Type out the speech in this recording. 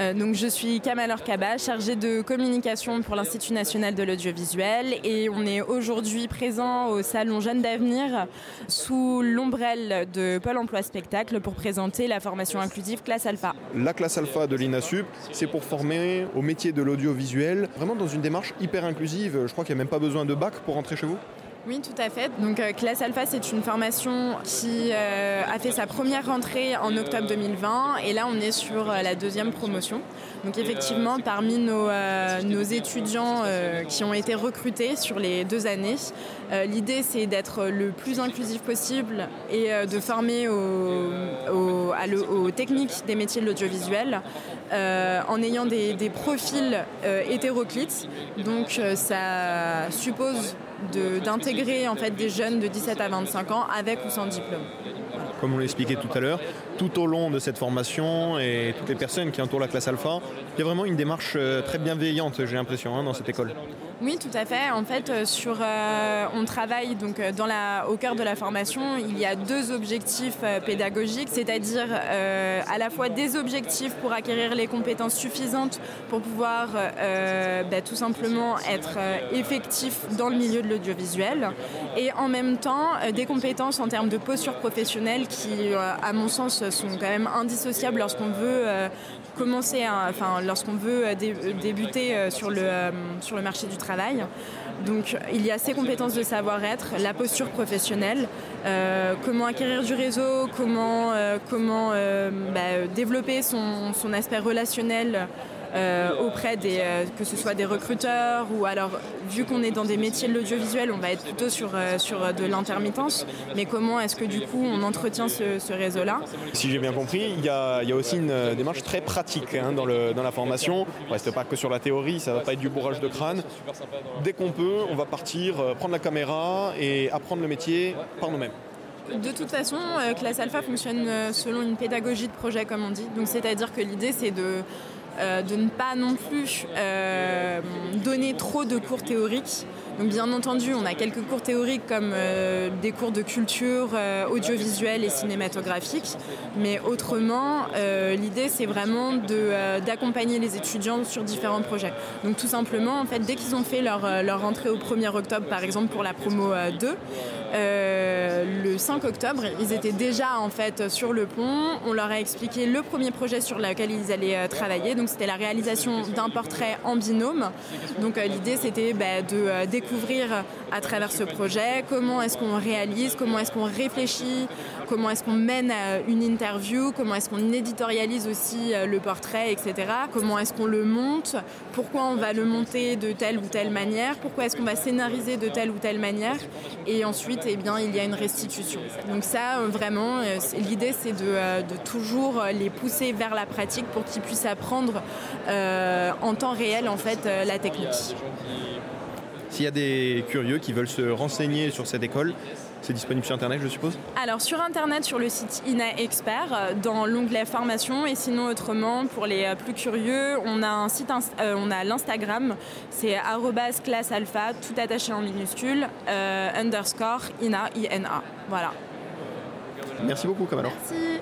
Euh, donc je suis Kamal Orkaba, chargée de communication pour l'Institut national de l'audiovisuel et on est aujourd'hui présent au salon Jeunes d'avenir sous l'ombrelle de Pôle emploi spectacle pour présenter la formation inclusive classe alpha. La classe alpha de l'INASUP, c'est pour former au métier de l'audiovisuel, vraiment dans une démarche hyper inclusive. Je crois qu'il n'y a même pas besoin de bac pour rentrer chez vous. Oui, tout à fait. Donc, euh, Classe Alpha, c'est une formation qui euh, a fait sa première rentrée en octobre 2020 et là, on est sur euh, la deuxième promotion. Donc, effectivement, parmi nos, nos étudiants qui ont été recrutés sur les deux années, l'idée, c'est d'être le plus inclusif possible et de former aux, aux, techniques des métiers de l'audiovisuel en ayant des, des profils hétéroclites. Donc, ça suppose d'intégrer en fait des jeunes de 17 à 25 ans avec ou sans diplôme. Comme on l'expliquait tout à l'heure, tout au long de cette formation et toutes les personnes qui entourent la classe alpha, il y a vraiment une démarche euh, très bienveillante, j'ai l'impression, hein, dans cette école. Oui, tout à fait. En fait, euh, euh, on travaille donc dans la, au cœur de la formation. Il y a deux objectifs pédagogiques, c'est-à-dire à la fois des objectifs pour acquérir les compétences suffisantes pour pouvoir bah, tout simplement être effectif dans le milieu de l'audiovisuel, et en même temps des compétences en termes de posture professionnelle qui, à mon sens, sont quand même indissociables lorsqu'on veut euh, commencer, enfin lorsqu'on veut euh, débuter euh, sur le marché du travail. Donc il y a ces compétences de savoir-être, la posture professionnelle, comment acquérir du réseau, comment, comment bah, développer son, aspect relationnel euh, auprès des, euh, que ce soit des recruteurs ou alors, vu qu'on est dans des métiers de l'audiovisuel, on va être plutôt sur, euh, sur de l'intermittence. Mais comment est-ce que du coup on entretient ce, réseau-là? Si j'ai bien compris, il y a, y a, aussi une démarche très pratique hein, dans, le, dans la formation. On reste pas que sur la théorie, ça va pas être du bourrage de crâne. Dès qu'on peut, on va partir, prendre la caméra et apprendre le métier par nous-mêmes. De toute façon, Classe Alpha fonctionne selon une pédagogie de projet, comme on dit. Donc, c'est-à-dire que l'idée, c'est de euh, de ne pas non plus euh, donner trop de cours théoriques. Donc bien entendu, on a quelques cours théoriques comme euh, des cours de culture audiovisuelle et cinématographique, mais autrement, l'idée c'est vraiment d'accompagner les étudiants sur différents projets. Donc tout simplement, en fait, dès qu'ils ont fait leur, leur rentrée au 1er octobre, par exemple pour la promo 2, le 5 octobre, ils étaient déjà en fait sur le pont. On leur a expliqué le premier projet sur lequel ils allaient travailler. Donc c'était la réalisation d'un portrait en binôme. Donc euh, l'idée c'était bah, de euh, découvrir à travers ce projet comment est-ce qu'on réalise, comment est-ce qu'on réfléchit, comment est-ce qu'on mène euh, une interview, comment est-ce qu'on éditorialise aussi le portrait, etc. Comment est-ce qu'on le monte, pourquoi on va le monter de telle ou telle manière, pourquoi est-ce qu'on va scénariser de telle ou telle manière? Et ensuite, eh bien, il y a une restitution. Donc ça, vraiment, l'idée c'est de, de toujours les pousser vers la pratique pour qu'ils puissent apprendre euh, en temps réel en fait euh, la technique. S'il y a des curieux qui veulent se renseigner sur cette école, c'est disponible sur Internet, je suppose Alors sur Internet, sur le site INA Expert, euh, dans l'onglet formation, et sinon autrement, pour les plus curieux, on a un site, on a l'Instagram, c'est classe alpha, tout attaché en minuscule, underscore INA, INA. Voilà. Merci beaucoup, Kamalor. Merci.